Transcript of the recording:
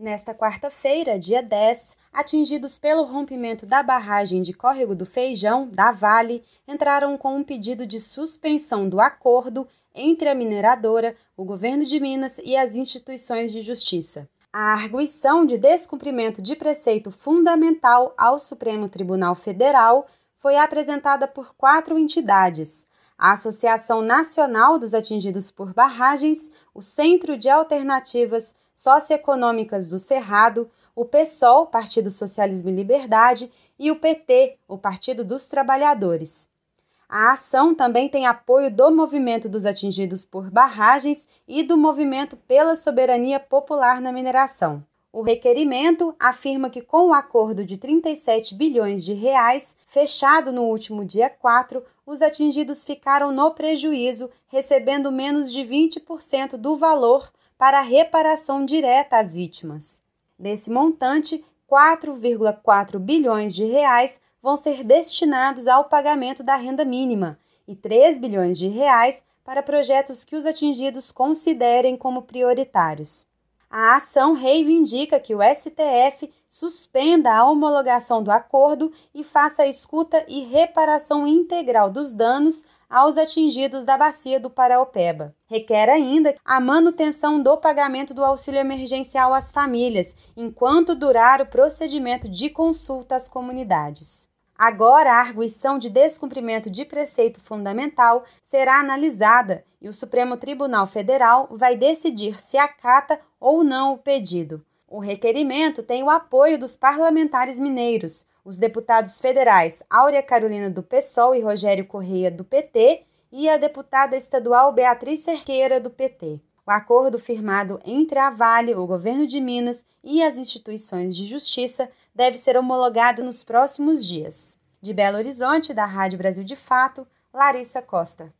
Nesta quarta-feira, dia 10, atingidos pelo rompimento da barragem de Córrego do Feijão, da Vale, entraram com um pedido de suspensão do acordo entre a mineradora, o governo de Minas e as instituições de justiça. A arguição de descumprimento de preceito fundamental ao Supremo Tribunal Federal foi apresentada por quatro entidades: a Associação Nacional dos Atingidos por Barragens, o Centro de Alternativas socioeconômicas do Cerrado, o PSOL, Partido Socialismo e Liberdade, e o PT, o Partido dos Trabalhadores. A ação também tem apoio do Movimento dos Atingidos por Barragens e do Movimento pela Soberania Popular na Mineração. O requerimento afirma que com o acordo de 37 bilhões de reais, fechado no último dia 4, os atingidos ficaram no prejuízo, recebendo menos de 20% do valor para reparação direta às vítimas. Desse montante, 4,4 bilhões de reais vão ser destinados ao pagamento da renda mínima e 3 bilhões de reais para projetos que os atingidos considerem como prioritários. A ação reivindica que o STF suspenda a homologação do acordo e faça a escuta e reparação integral dos danos aos atingidos da bacia do Paraopeba. Requer ainda a manutenção do pagamento do auxílio emergencial às famílias, enquanto durar o procedimento de consulta às comunidades. Agora, a arguição de descumprimento de preceito fundamental será analisada e o Supremo Tribunal Federal vai decidir se acata ou não o pedido. O requerimento tem o apoio dos parlamentares mineiros, os deputados federais Áurea Carolina do PSOL e Rogério Correia do PT e a deputada estadual Beatriz Cerqueira do PT. O acordo firmado entre a Vale, o governo de Minas e as instituições de justiça deve ser homologado nos próximos dias. De Belo Horizonte, da Rádio Brasil de Fato, Larissa Costa.